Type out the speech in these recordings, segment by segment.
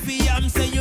fi am say you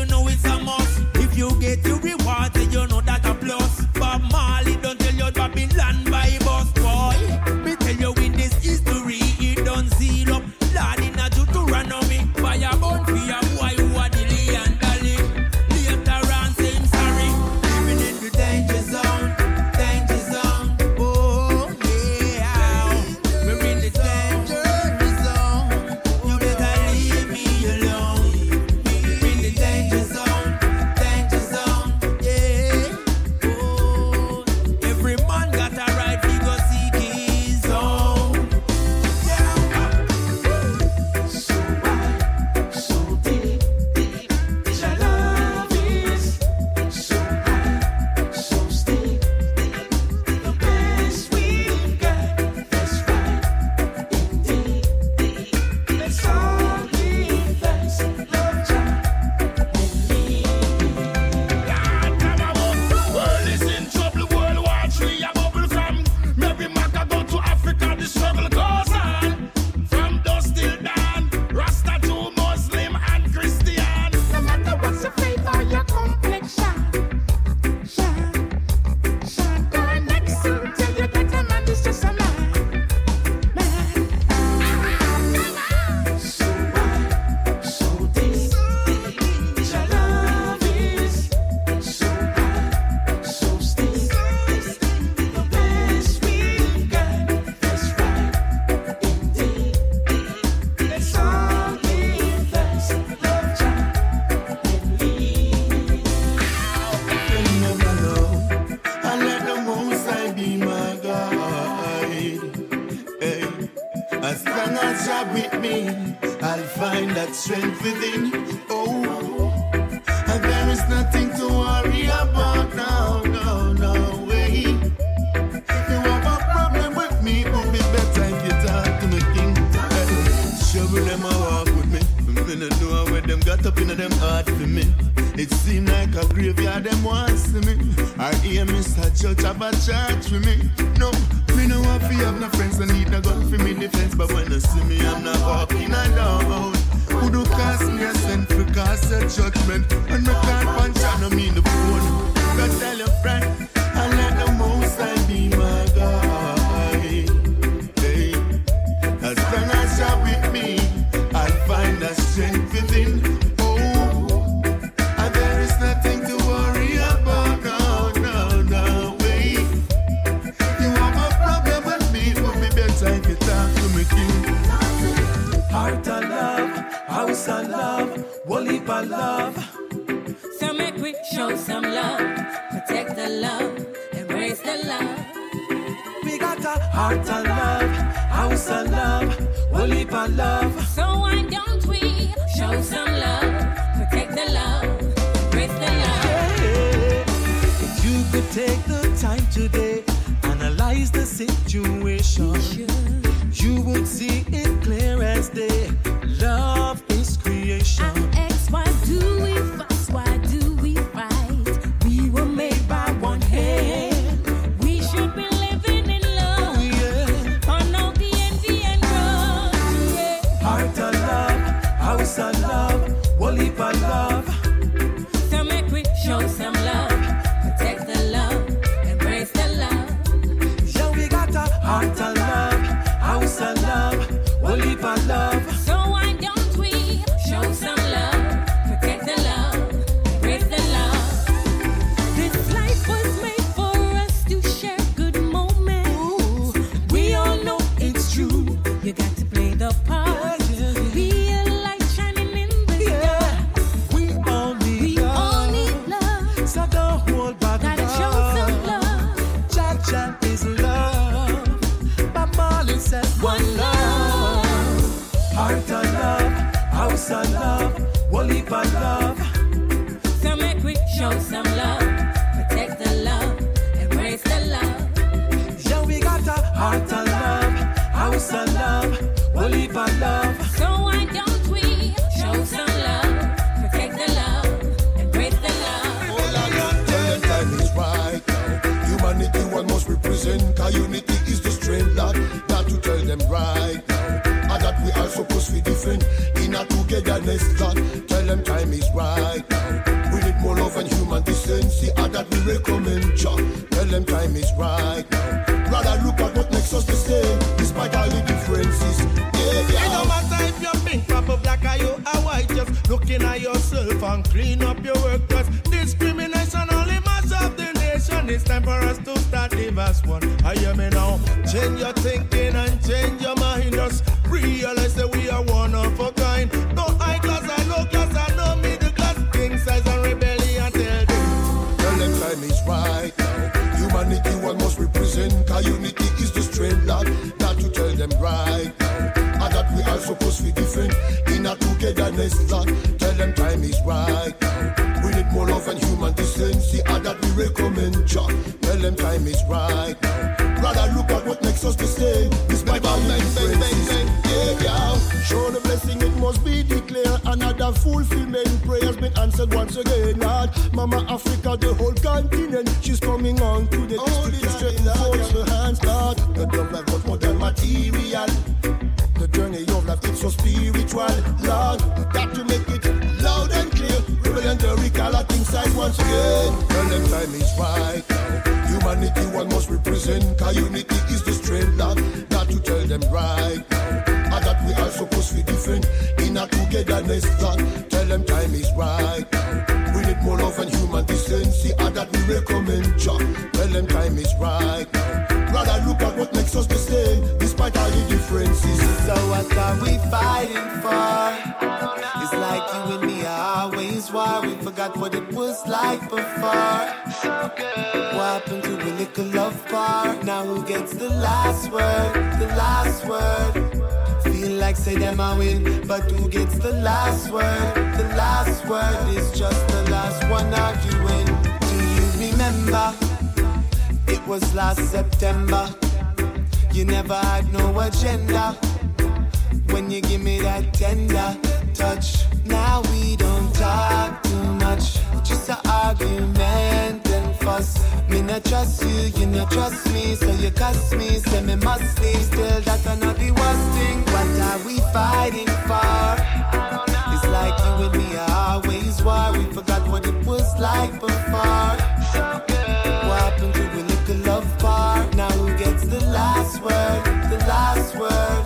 As long as you're with me, I'll find that strength within. Oh, and there is nothing to worry about now. No, no way. If you have a problem with me, it would be better if you talk to me, king. Shovel them a walk with me. I Me no know where them got up in them heart for me. It seem like a graveyard them wants to me. I hear Mr. Church have a church with me. No want to have no friends. I need a gun for me defense. But when you see me, I'm not walking alone. Who do cast me a sin for cast a judgment? And me can't punch, I no mean the phone. Of love, whole heap of love. So make we show some love, protect the love, embrace the love. Yeah, we got a heart of love, house of love, whole heap of love. So why don't we show some love, protect the love, embrace the love? Tell them time is right now. Humanity one must represent. Cause unity Lord. Tell them time is right now. We need more love and human decency. And that we recommend, Jah. Tell them time is right now. Rather look at what makes us the same, despite all the differences. Yeah, It yeah. don't matter if you're pink, purple, black, or you are white. Just looking at yourself and clean up your work. Cause discrimination only mass of the nation. It's time for us to start the verse one. I hear me now. Change your thinking and change your mind. Just Lord. Tell them time is right now. We need more love and human decency. And that we recommend, Jah. Tell them time is right now. Brother, look at what makes us the same. Despite all the differences. Yeah, yeah. Show the blessing, it must be declared. Another fulfillment. Prayers been answered once again, Lord. Mama Africa, the whole continent. She's coming on to again. Tell them time is right now. Humanity one must represent. Cause unity is the strength, Lord. Got to tell them right now. And that we are supposed to be different in a togetherness, Lord. Tell them time is right now. We need more love and human decency. And that we recommend, Jah. Tell them time is right now. Rather look at what makes us the same, despite all the differences. So what are we fighting just like before. So good. What happened to a little love part? Now who gets the last word? The last word. Feel like say them I win, but who gets the last word? The last word is just the last one arguing. Do you remember? It was last September. You never had no agenda. When you give me that tender touch, now we don't talk too much to argument and fuss. Me not trust you, you not trust me, so you cuss me, say me must leave. Still, that's not the worst thing. What are we fighting for? It's like you and me are always war. We forgot what it was like before. What happened to a love bar? Now who gets the last word? The last word.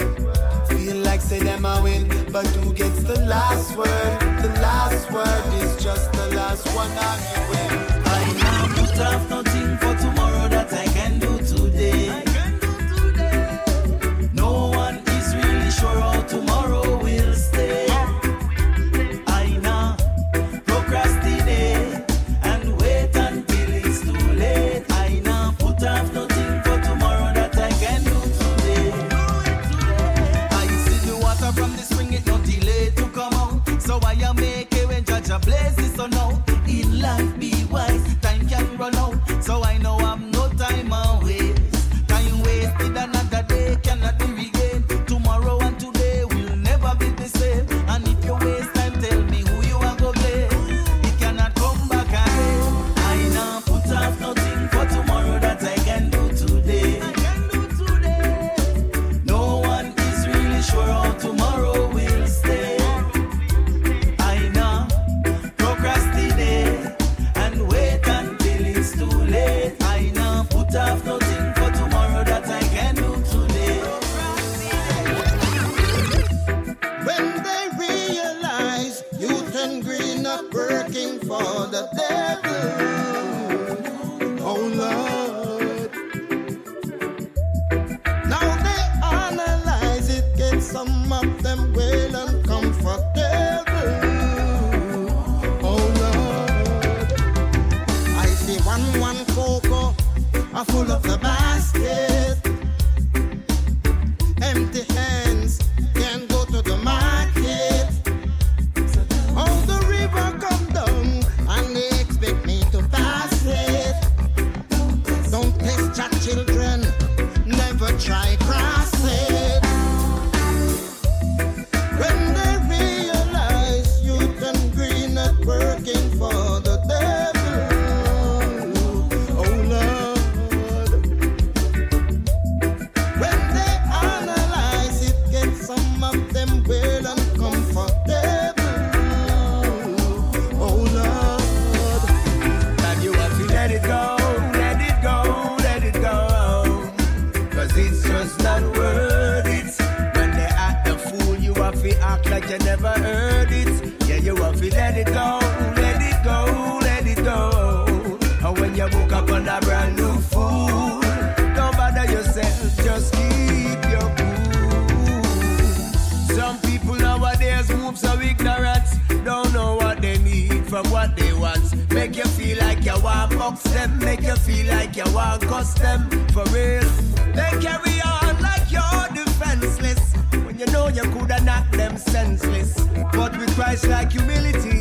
Feel like say them I win, but who gets the last word? That's one I'm you I now put off no for the day. protect your children. Never try box them, make you feel like you are them for real. They carry on like you're defenseless when you know you coulda knocked them senseless. But with Christ like humility.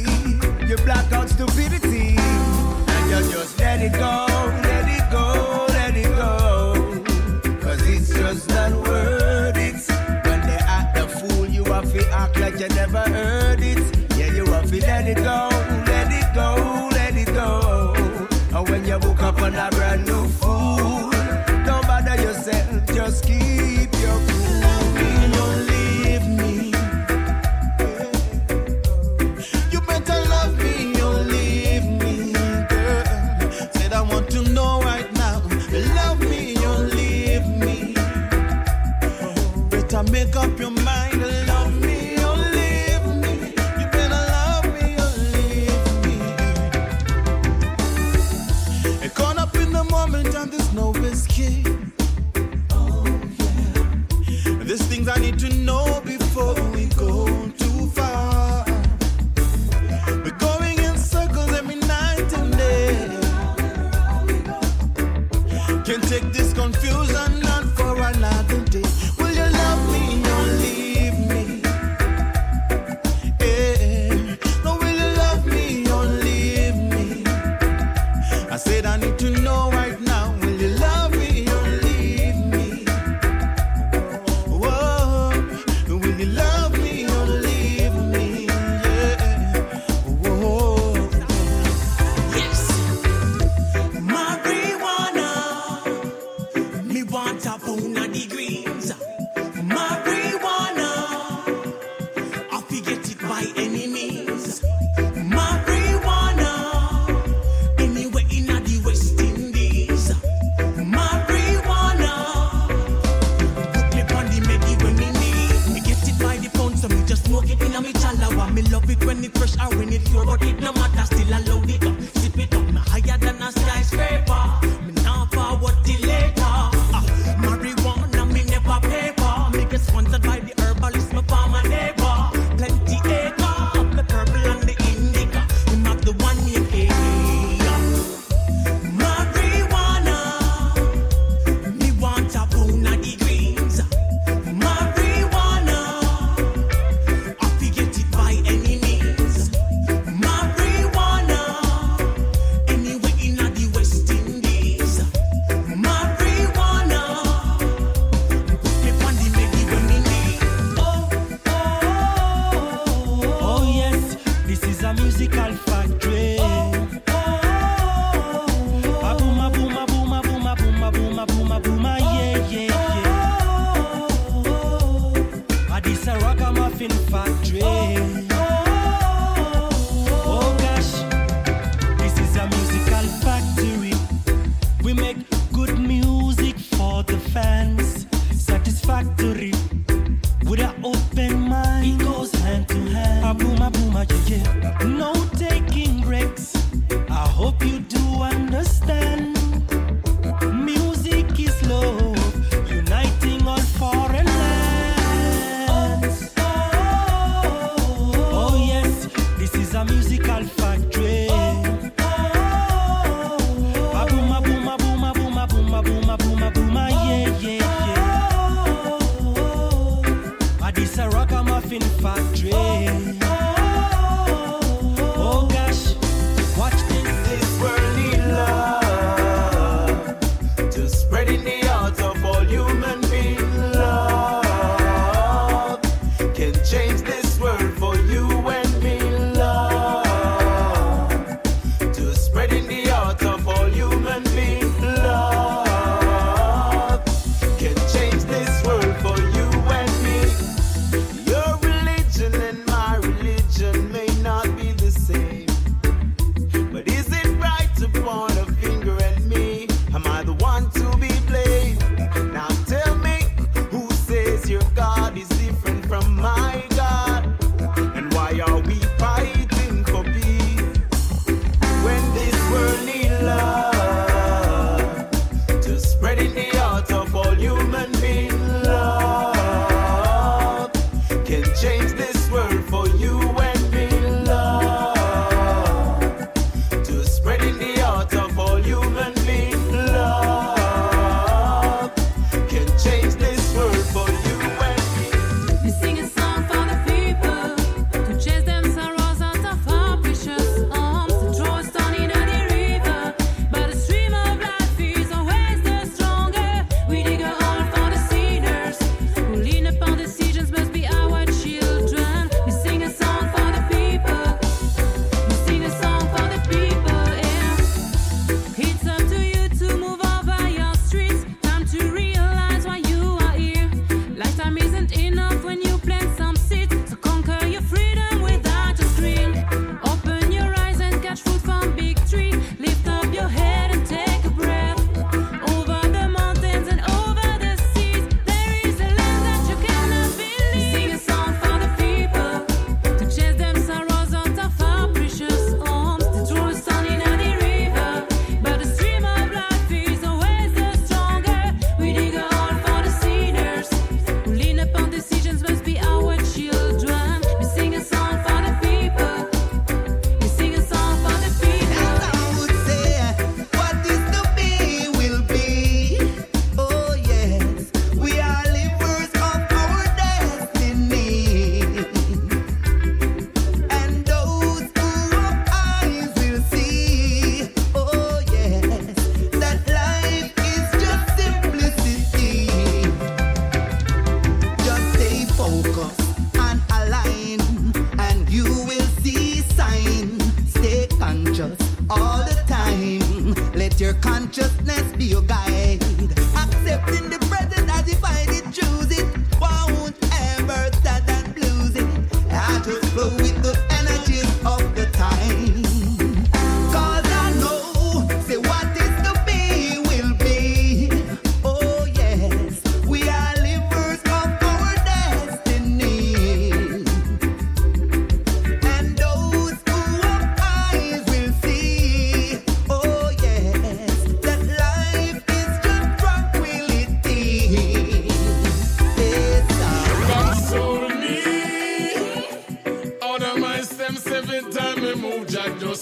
angels all the time. Let your consciousness be your guide. Accepting the present as divine.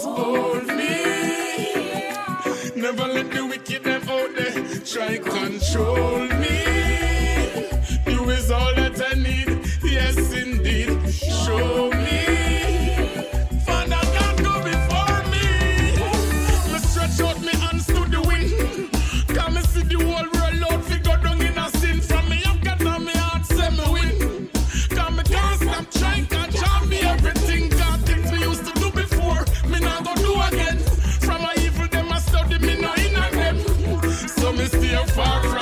hold me. Never let the wicked them out there try control me. far